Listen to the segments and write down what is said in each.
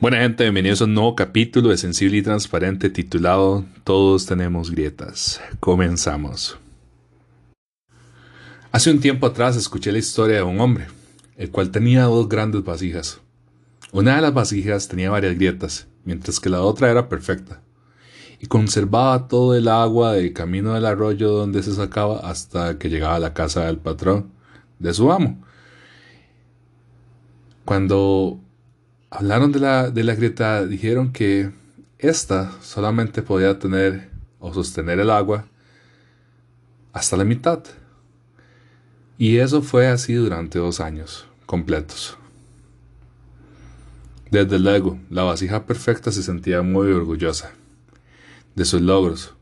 Buena gente, bienvenidos a un nuevo capítulo de Sensible y Transparente titulado Todos tenemos grietas. Comenzamos. Hace un tiempo atrás escuché la historia de un hombre, el cual tenía dos grandes vasijas. Una de las vasijas tenía varias grietas, mientras que la otra era perfecta, y conservaba todo el agua del camino del arroyo donde se sacaba hasta que llegaba a la casa del patrón de su amo. Cuando hablaron de la, de la grieta, dijeron que esta solamente podía tener o sostener el agua hasta la mitad. Y eso fue así durante dos años completos. Desde luego, la vasija perfecta se sentía muy orgullosa de sus logros,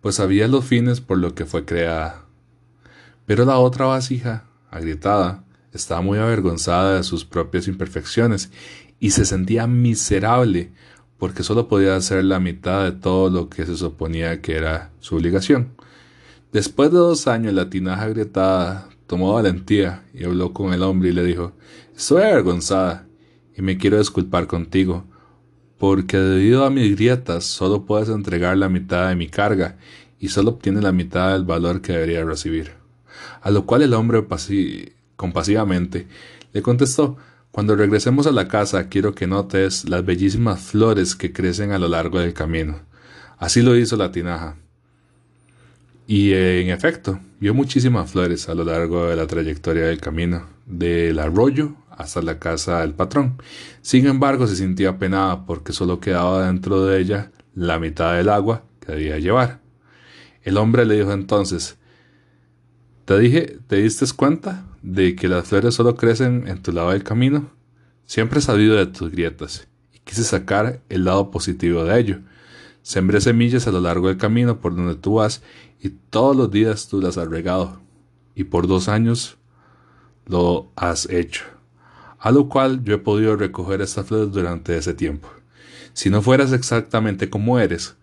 pues sabía los fines por lo que fue creada. Pero la otra vasija, agrietada, estaba muy avergonzada de sus propias imperfecciones y se sentía miserable porque solo podía hacer la mitad de todo lo que se suponía que era su obligación. Después de dos años, la tinaja agrietada tomó valentía y habló con el hombre y le dijo Estoy avergonzada y me quiero disculpar contigo, porque debido a mis grietas solo puedes entregar la mitad de mi carga y solo obtienes la mitad del valor que debería recibir. A lo cual el hombre compasivamente le contestó cuando regresemos a la casa quiero que notes las bellísimas flores que crecen a lo largo del camino. Así lo hizo la tinaja. Y en efecto, vio muchísimas flores a lo largo de la trayectoria del camino, del arroyo hasta la casa del patrón. Sin embargo, se sentía apenada porque solo quedaba dentro de ella la mitad del agua que debía llevar. El hombre le dijo entonces, ¿te dije, te diste cuenta? de que las flores solo crecen en tu lado del camino? Siempre he sabido de tus grietas y quise sacar el lado positivo de ello. Sembré semillas a lo largo del camino por donde tú vas y todos los días tú las has regado. Y por dos años lo has hecho. A lo cual yo he podido recoger estas flores durante ese tiempo. Si no fueras exactamente como eres,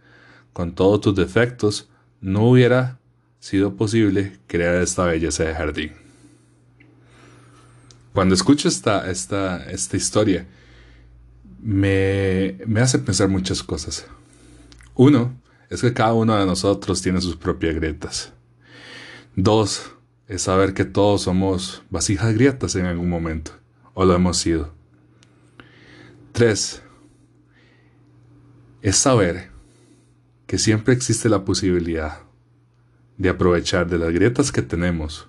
con todos tus defectos, no hubiera sido posible crear esta belleza de jardín. Cuando escucho esta, esta, esta historia, me, me hace pensar muchas cosas. Uno, es que cada uno de nosotros tiene sus propias grietas. Dos, es saber que todos somos vasijas grietas en algún momento, o lo hemos sido. Tres, es saber que siempre existe la posibilidad de aprovechar de las grietas que tenemos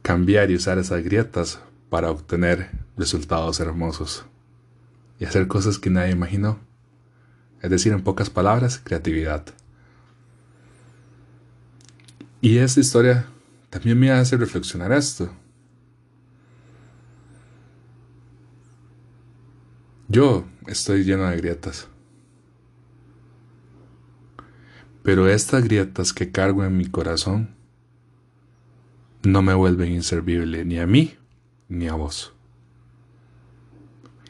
cambiar y usar esas grietas para obtener resultados hermosos y hacer cosas que nadie imaginó. Es decir, en pocas palabras, creatividad. Y esta historia también me hace reflexionar esto. Yo estoy lleno de grietas. Pero estas grietas que cargo en mi corazón no me vuelven inservible ni a mí ni a vos.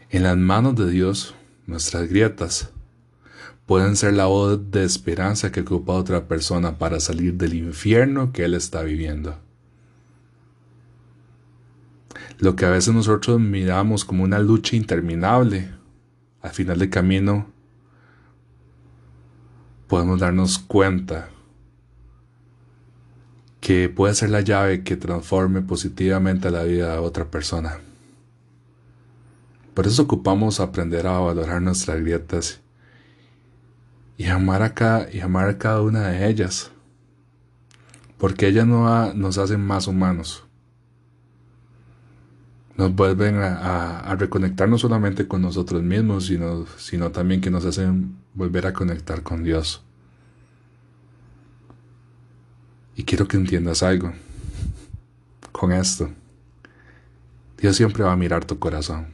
En las manos de Dios, nuestras grietas pueden ser la voz de esperanza que ocupa otra persona para salir del infierno que él está viviendo. Lo que a veces nosotros miramos como una lucha interminable, al final del camino podemos darnos cuenta que puede ser la llave que transforme positivamente la vida de otra persona. Por eso ocupamos aprender a valorar nuestras grietas y amar a cada, y amar a cada una de ellas, porque ellas no nos hacen más humanos. Nos vuelven a, a, reconectar no solamente con nosotros mismos, sino, sino también que nos hacen volver a conectar con Dios. Y quiero que entiendas algo con esto. Dios siempre va a mirar tu corazón.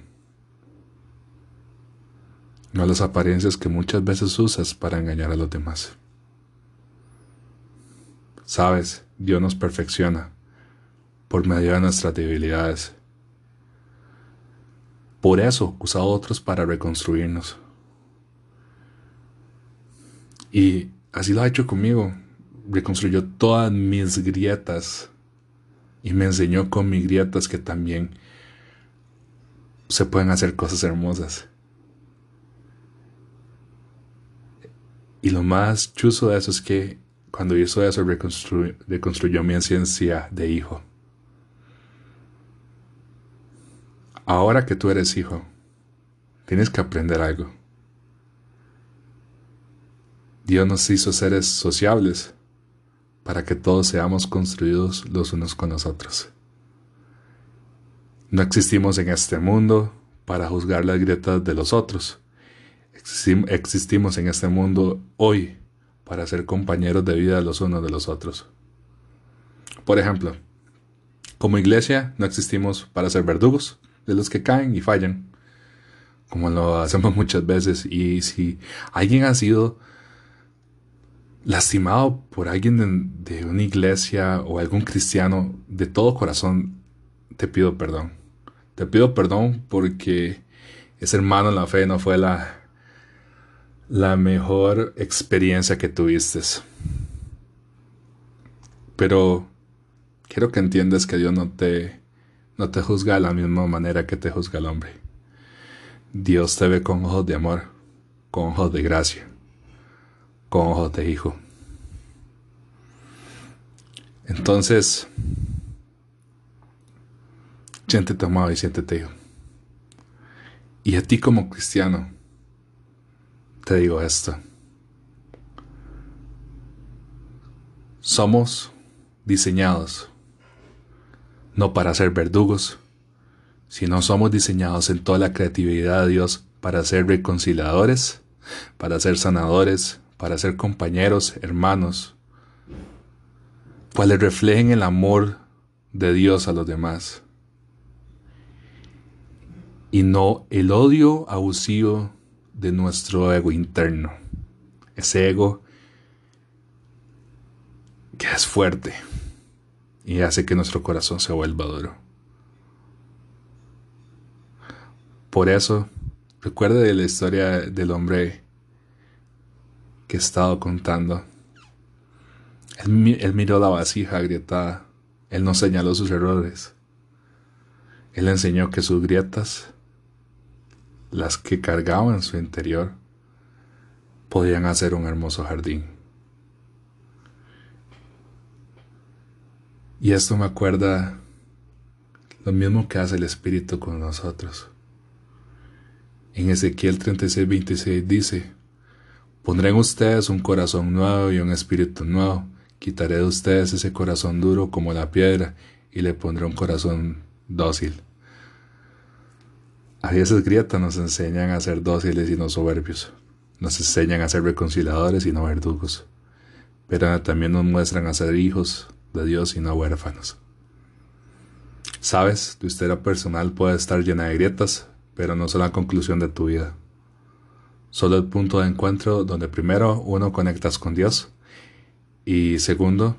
No las apariencias que muchas veces usas para engañar a los demás. Sabes, Dios nos perfecciona por medio de nuestras debilidades. Por eso usa a otros para reconstruirnos. Y así lo ha hecho conmigo. Reconstruyó todas mis grietas y me enseñó con mis grietas que también se pueden hacer cosas hermosas. Y lo más chuso de eso es que cuando hizo eso reconstruyó mi esencia de hijo. Ahora que tú eres hijo, tienes que aprender algo. Dios nos hizo seres sociables para que todos seamos construidos los unos con los otros. No existimos en este mundo para juzgar las grietas de los otros. Existimos en este mundo hoy para ser compañeros de vida los unos de los otros. Por ejemplo, como iglesia no existimos para ser verdugos de los que caen y fallan, como lo hacemos muchas veces. Y si alguien ha sido lastimado por alguien de, una iglesia o algún cristiano, de todo corazón te pido perdón. Te pido perdón porque ese hermano en la fe no fue la, la mejor experiencia que tuviste. Pero quiero que entiendas que Dios no te, no te juzga de la misma manera que te juzga el hombre. Dios te ve con ojos de amor, con ojos de gracia con ojos de hijo. Entonces, siéntete amado y siéntete hijo. Y a ti como cristiano, te digo esto. Somos diseñados no para ser verdugos, sino somos diseñados en toda la creatividad de Dios para ser reconciliadores, para ser sanadores, para ser compañeros, hermanos, cuales reflejen el amor de Dios a los demás. Y no el odio abusivo de nuestro ego interno, ese ego que es fuerte y hace que nuestro corazón se vuelva duro. Por eso, recuerde de la historia del hombre que he estado contando. Él, miró la vasija agrietada. Él no señaló sus errores. Él enseñó que sus grietas, las que cargaba en su interior, podían hacer un hermoso jardín. Y esto me acuerda lo mismo que hace el Espíritu con nosotros. En Ezequiel 36, 26 dice, Pondré en ustedes un corazón nuevo y un espíritu nuevo. Quitaré de ustedes ese corazón duro como la piedra y le pondré un corazón dócil. A esas grietas nos enseñan a ser dóciles y no soberbios. Nos enseñan a ser reconciliadores y no verdugos. Pero también nos muestran a ser hijos de Dios y no huérfanos. Sabes, tu historia personal puede estar llena de grietas, pero no son la conclusión de tu vida solo el punto de encuentro donde primero uno conectas con Dios y segundo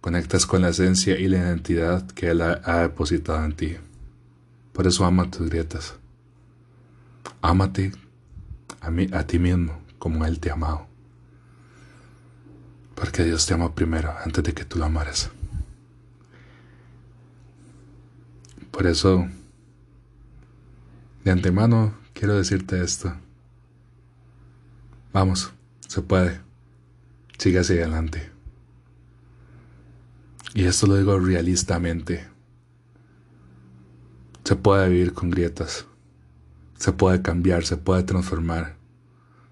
conectas con la esencia y la identidad que Él ha, depositado en ti. Por eso ama tus grietas. Ámate a, mí, a ti mismo como Él te ha amado. Porque Dios te ama primero antes de que tú lo amaras. Por eso, de antemano, quiero decirte esto. Vamos, se puede. Sigue hacia adelante. Y esto lo digo realistamente. Se puede vivir con grietas. Se puede cambiar, se puede transformar.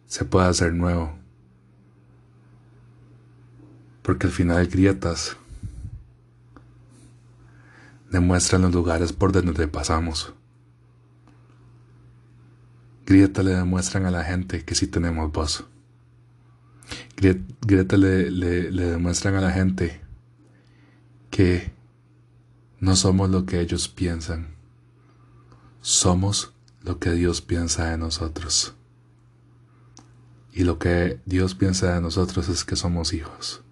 Se puede hacer nuevo. Porque al final grietas demuestran los lugares por donde pasamos. Grieta le demuestran a la gente que sí tenemos voz. Grieta le, le, demuestran a la gente que no somos lo que ellos piensan, somos lo que Dios piensa de nosotros. Y lo que Dios piensa de nosotros es que somos hijos.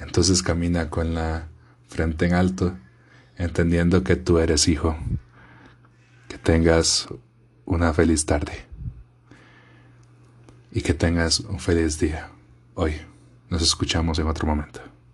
Entonces camina con la frente en alto, entendiendo que tú eres hijo, que tengas una feliz tarde. y que tengas un feliz día. Hoy nos escuchamos en otro momento.